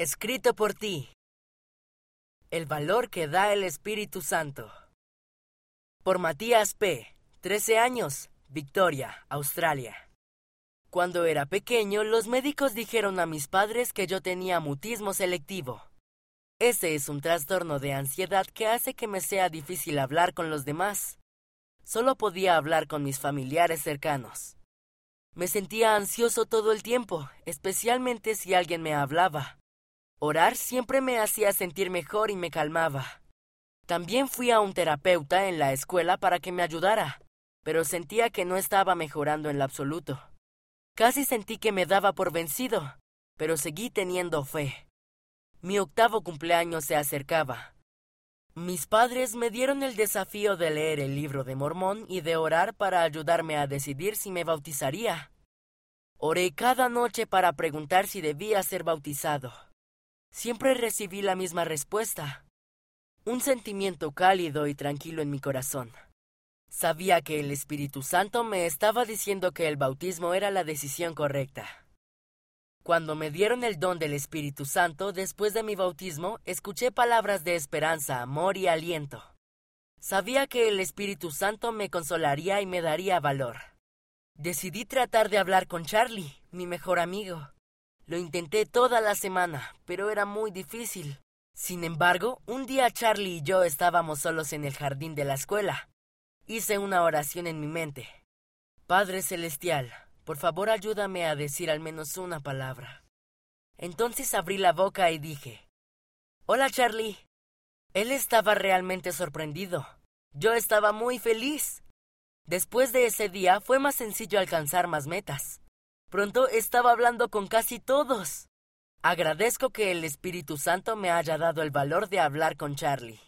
Escrito por ti. El valor que da el Espíritu Santo. Por Matías P. 13 años, Victoria, Australia. Cuando era pequeño, los médicos dijeron a mis padres que yo tenía mutismo selectivo. Ese es un trastorno de ansiedad que hace que me sea difícil hablar con los demás. Solo podía hablar con mis familiares cercanos. Me sentía ansioso todo el tiempo, especialmente si alguien me hablaba. Orar siempre me hacía sentir mejor y me calmaba. También fui a un terapeuta en la escuela para que me ayudara, pero sentía que no estaba mejorando en lo absoluto. Casi sentí que me daba por vencido, pero seguí teniendo fe. Mi octavo cumpleaños se acercaba. Mis padres me dieron el desafío de leer el libro de Mormón y de orar para ayudarme a decidir si me bautizaría. Oré cada noche para preguntar si debía ser bautizado. Siempre recibí la misma respuesta. Un sentimiento cálido y tranquilo en mi corazón. Sabía que el Espíritu Santo me estaba diciendo que el bautismo era la decisión correcta. Cuando me dieron el don del Espíritu Santo después de mi bautismo, escuché palabras de esperanza, amor y aliento. Sabía que el Espíritu Santo me consolaría y me daría valor. Decidí tratar de hablar con Charlie, mi mejor amigo. Lo intenté toda la semana, pero era muy difícil. Sin embargo, un día Charlie y yo estábamos solos en el jardín de la escuela. Hice una oración en mi mente. Padre Celestial, por favor ayúdame a decir al menos una palabra. Entonces abrí la boca y dije, Hola Charlie. Él estaba realmente sorprendido. Yo estaba muy feliz. Después de ese día fue más sencillo alcanzar más metas. Pronto estaba hablando con casi todos. Agradezco que el Espíritu Santo me haya dado el valor de hablar con Charlie.